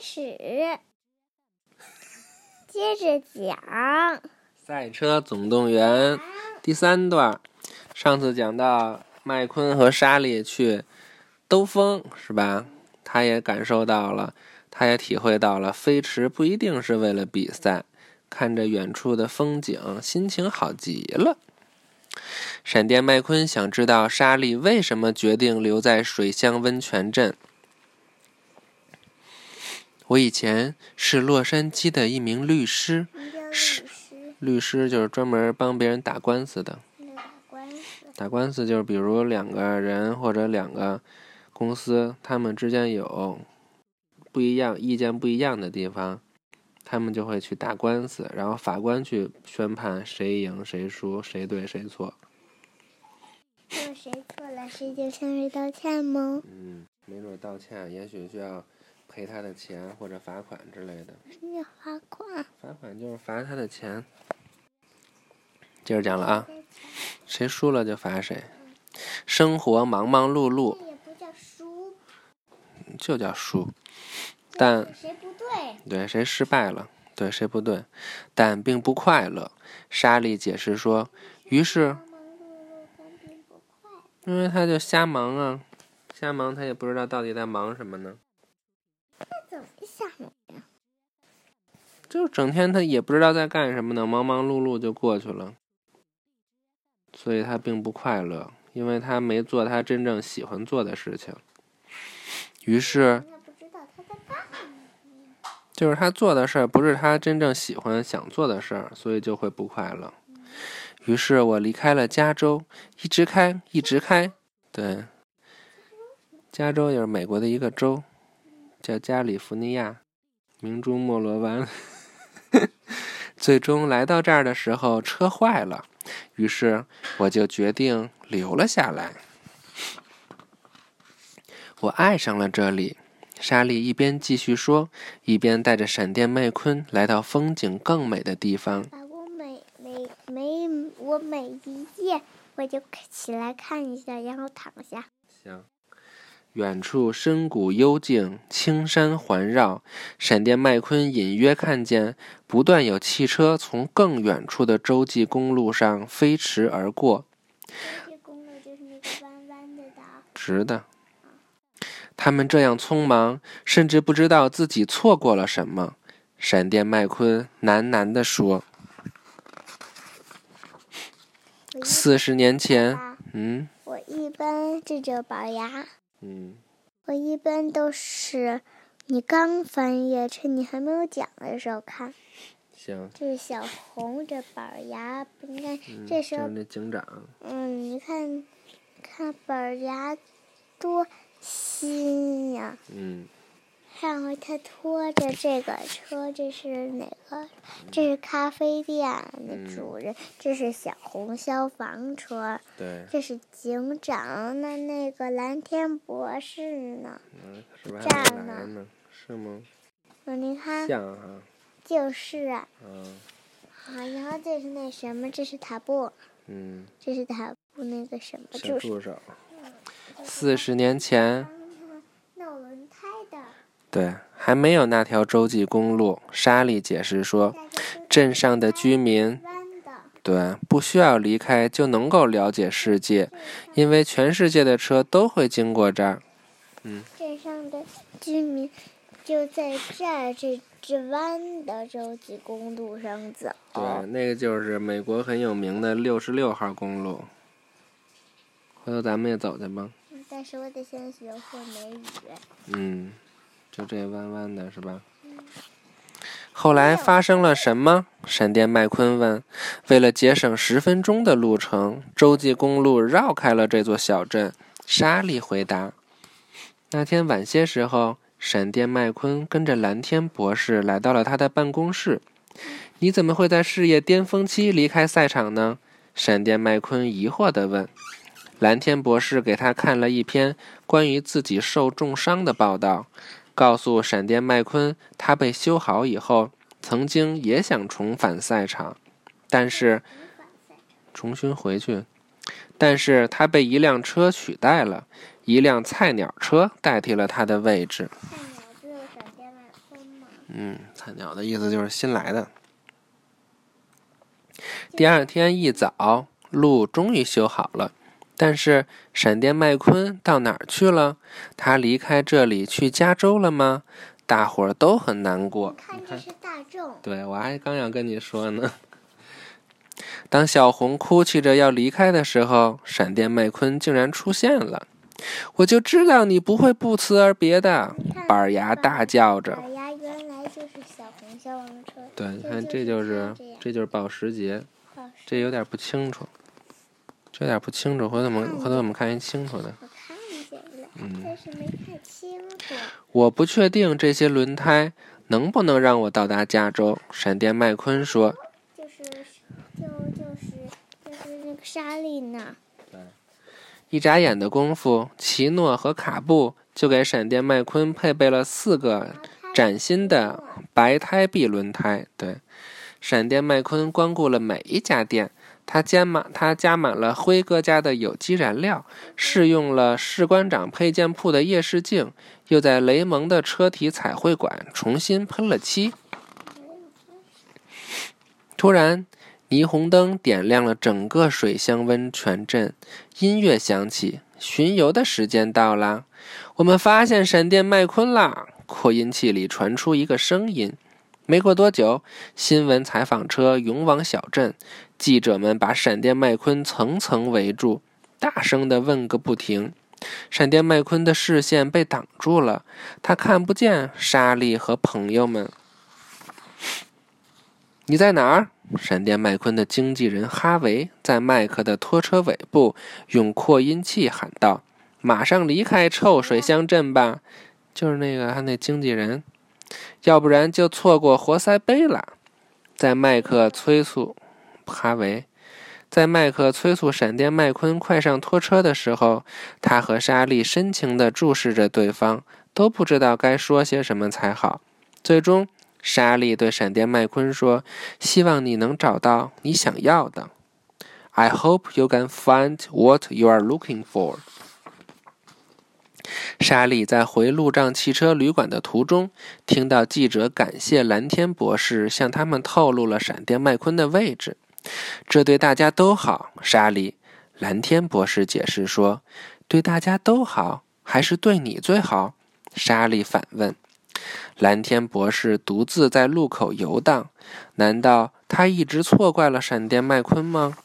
始，接着讲《赛车总动员》第三段。上次讲到麦昆和莎莉去兜风，是吧？他也感受到了，他也体会到了，飞驰不一定是为了比赛。看着远处的风景，心情好极了。闪电麦昆想知道莎莉为什么决定留在水乡温泉镇。我以前是洛杉矶的一名律师，是律师就是专门帮别人打官司的。打官司。就是比如两个人或者两个公司，他们之间有不一样意见不一样的地方，他们就会去打官司，然后法官去宣判谁赢谁输，谁对谁错。那谁错了，谁就向谁道歉吗？嗯，没准道歉，也许需要赔他的钱或者罚款之类的。罚款？罚款就是罚他的钱。接着讲了啊，谁输了就罚谁。生活忙忙碌碌，也不叫输，就叫输。但谁不对？对谁失败了，对谁不对，但并不快乐。莎莉解释说，于是。因为他就瞎忙啊，瞎忙，他也不知道到底在忙什么呢，那怎么想的呀？就整天他也不知道在干什么呢，忙忙碌碌就过去了，所以他并不快乐，因为他没做他真正喜欢做的事情。于是。就是他做的事儿不是他真正喜欢想做的事儿，所以就会不快乐。于是我离开了加州，一直开，一直开。对，加州也是美国的一个州，叫加利福尼亚，明珠莫罗湾。最终来到这儿的时候，车坏了，于是我就决定留了下来。我爱上了这里。莎莉一边继续说，一边带着闪电麦昆来到风景更美的地方。我每每每我每一夜我就起来看一下，然后躺下。行。远处深谷幽静，青山环绕。闪电麦昆隐约看见，不断有汽车从更远处的洲际公路上飞驰而过，这公路就是那个弯弯的的。直的。他们这样匆忙，甚至不知道自己错过了什么。闪电麦昆喃喃地说我：“一四十年前，嗯我一般这就板牙，嗯，我一般都是你刚翻页，趁你还没有讲的时候看。行，这是小红这板牙，你看嗯，这时候就是那警长，嗯，你看，看板牙多新呀！嗯上回他拖着这个车，这是哪个？这是咖啡店的主人，这是小红消防车，对，这是警长。那那个蓝天博士呢？嗯，可是吧这还样呢是吗？嗯，你看，像哈，就是啊，嗯啊然后这是那什么？这是塔布，嗯，这是塔布那个什么？小就是助手。四十年前。对，还没有那条洲际公路。莎莉解释说，镇上的居民。对不需要离开就能够了解世界，因为全世界的车都会经过这儿。嗯镇上的居民就在这儿这这弯的洲际公路上走。对，那个就是美国很有名的六十六号公路。回头咱们也走去吧。嗯但是我得先学会美语。嗯，就这弯弯的是吧？后来发生了什么？闪电麦昆问。为了节省十分钟的路程，洲际公路绕开了这座小镇。莎莉回答。那天晚些时候，闪电麦昆跟着蓝天博士来到了他的办公室。你怎么会在事业巅峰期离开赛场呢？闪电麦昆疑惑地问。蓝天博士给他看了一篇关于自己受重伤的报道，告诉闪电麦昆，他被修好以后，曾经也想重返赛场，但是重新回去，但是他被一辆车取代了，一辆菜鸟车代替了他的位置。菜鸟只有闪电麦昆吗？嗯，菜鸟的意思就是新来的。第二天一早，路终于修好了，但是闪电麦昆到哪儿去了？他离开这里去加州了吗？大伙儿都很难过。看，这是大众。对，我还刚要跟你说呢。当小红哭泣着要离开的时候，闪电麦昆竟然出现了。我就知道你不会不辞而别的，板牙大叫着。板牙原来就是小红消防车。对，你看，这就是这就是保时捷。这有点不清楚，这有点不清楚，回头我们回头我们看一清楚的。我看见了，但是没看清楚。我不确定这些轮胎能不能让我到达加州。闪电麦昆说。就是就就是就是那个沙利呢。对。一眨眼的功夫，奇诺和卡布就给闪电麦昆配备了四个崭新的白胎壁轮胎。对。闪电麦昆光顾了每一家店，他加满他加满了辉哥家的有机燃料，试用了士官长配件铺的夜视镜，又在雷蒙的车体彩绘馆重新喷了漆。突然，霓虹灯点亮了整个水乡温泉镇，音乐响起，巡游的时间到了。我们发现闪电麦昆啦！扩音器里传出一个声音。没过多久，新闻采访车涌往小镇，记者们把闪电麦昆层层围住，大声地问个不停。闪电麦昆的视线被挡住了，他看不见莎莉和朋友们。你在哪儿？闪电麦昆的经纪人哈维在麦克的拖车尾部用扩音器喊道：“马上离开臭水乡镇吧！”就是那个他那经纪人。要不然就错过活塞杯了。在麦克催促哈维，在麦克催促闪电麦昆快上拖车的时候，他和莎莉深情地注视着对方，都不知道该说些什么才好。最终，莎莉对闪电麦昆说：“希望你能找到你想要的。” I hope you can find what you are looking for. 莎莉在回路障汽车旅馆的途中，听到记者感谢蓝天博士向他们透露了闪电麦昆的位置。这对大家都好，莎莉。蓝天博士解释说：“对大家都好，还是对你最好？”莎莉反问。蓝天博士独自在路口游荡，难道他一直错怪了闪电麦昆吗？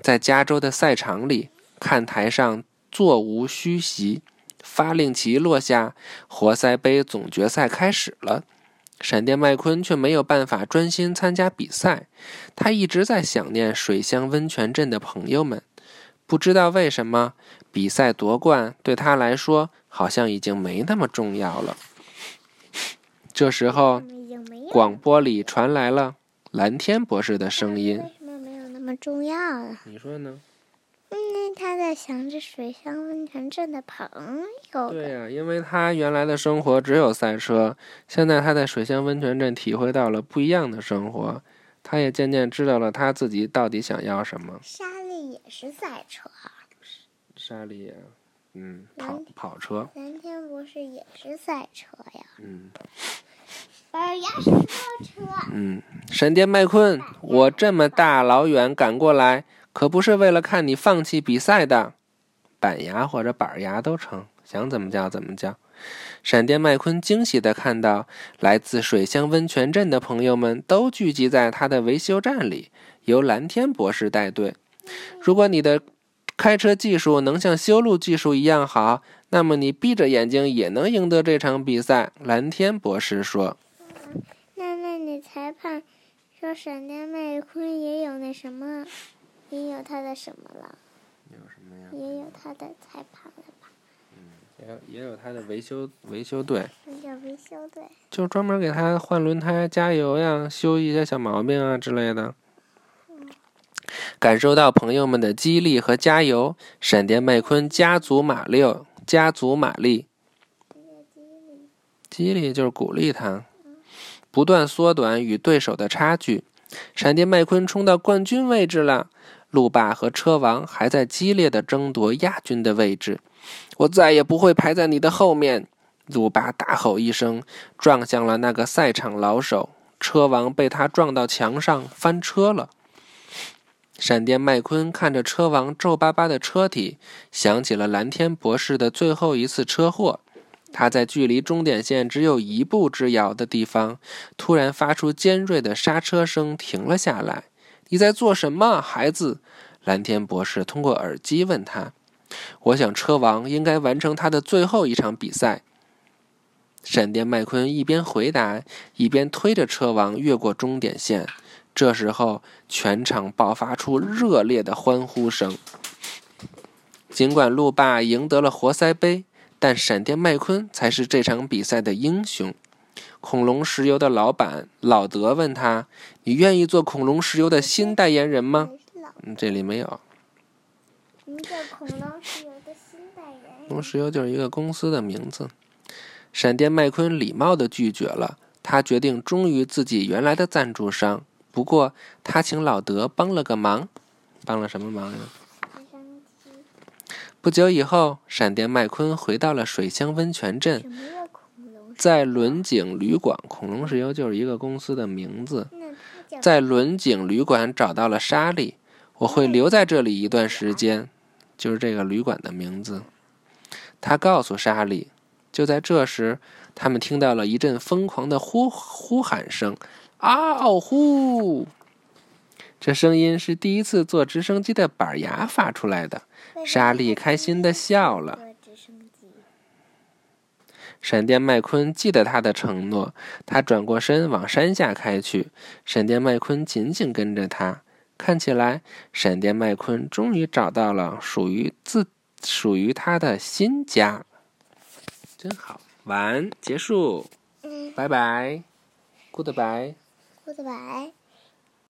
在加州的赛场里，看台上。座无虚席，发令旗落下，活塞杯总决赛开始了。闪电麦昆却没有办法专心参加比赛，他一直在想念水乡温泉镇的朋友们。不知道为什么，比赛夺冠对他来说好像已经没那么重要了。这时候，广播里传来了蓝天博士的声音：“为什么没有那么重要了？”你说呢？嗯，他在想着水乡温泉镇的朋友。对呀，因为他原来的生活只有赛车，现在他在水乡温泉镇体会到了不一样的生活，他也渐渐知道了他自己到底想要什么。莎莉也是赛车。莎莉，嗯，跑跑车。蓝天不是也是赛车呀。嗯。板牙是拖车。嗯，闪电麦昆，我这么大老远赶过来。可不是为了看你放弃比赛的，板牙或者板牙都成，想怎么叫怎么叫。闪电麦昆惊喜地看到，来自水乡温泉镇的朋友们都聚集在他的维修站里，由蓝天博士带队。如果你的开车技术能像修路技术一样好，那么你闭着眼睛也能赢得这场比赛。蓝天博士说：“那那你裁判说闪电麦昆也有那什么？”也有他的什么了？有什么呀？也有他的裁判了吧？嗯，也有也有他的维修维修队。什么叫维修队？就专门给他换轮胎、加油呀，修一些小毛病啊之类的。感受到朋友们的激励和加油，闪电麦昆加足马力，加足马力。激励就是鼓励他，不断缩短与对手的差距。闪电麦昆冲到冠军位置了。路霸和车王还在激烈的争夺亚军的位置，我再也不会排在你的后面。路霸大吼一声，撞向了那个赛场老手。车王被他撞到墙上，翻车了。闪电麦昆看着车王皱巴巴的车体，想起了蓝天博士的最后一次车祸。他在距离终点线只有一步之遥的地方，突然发出尖锐的刹车声，停了下来。“你在做什么，孩子？”蓝天博士通过耳机问他。“我想车王应该完成他的最后一场比赛。”闪电麦昆一边回答，一边推着车王越过终点线。这时候，全场爆发出热烈的欢呼声。尽管路霸赢得了活塞杯，但闪电麦昆才是这场比赛的英雄。恐龙石油的老板老德问他：“你愿意做恐龙石油的新代言人吗？”嗯，这里没有。恐龙石油的新代言人。恐龙石油就是一个公司的名字。闪电麦昆礼貌地拒绝了，他决定忠于自己原来的赞助商。不过，他请老德帮了个忙，帮了什么忙呀？不久以后，闪电麦昆回到了水乡温泉镇，在轮景旅馆（恐龙石油就是一个公司的名字）。在轮景旅馆找到了莎莉，我会留在这里一段时间，就是这个旅馆的名字。他告诉莎莉。就在这时，他们听到了一阵疯狂的呼呼喊声。啊哦呼！这声音是第一次坐直升机的板牙发出来的。莎莉开心的笑了。闪电麦昆记得他的承诺，他转过身往山下开去。闪电麦昆紧紧跟着他。看起来，闪电麦昆终于找到了属于自属于他的新家。真好，晚安，结束。嗯，拜拜，Goodbye。Goodbye。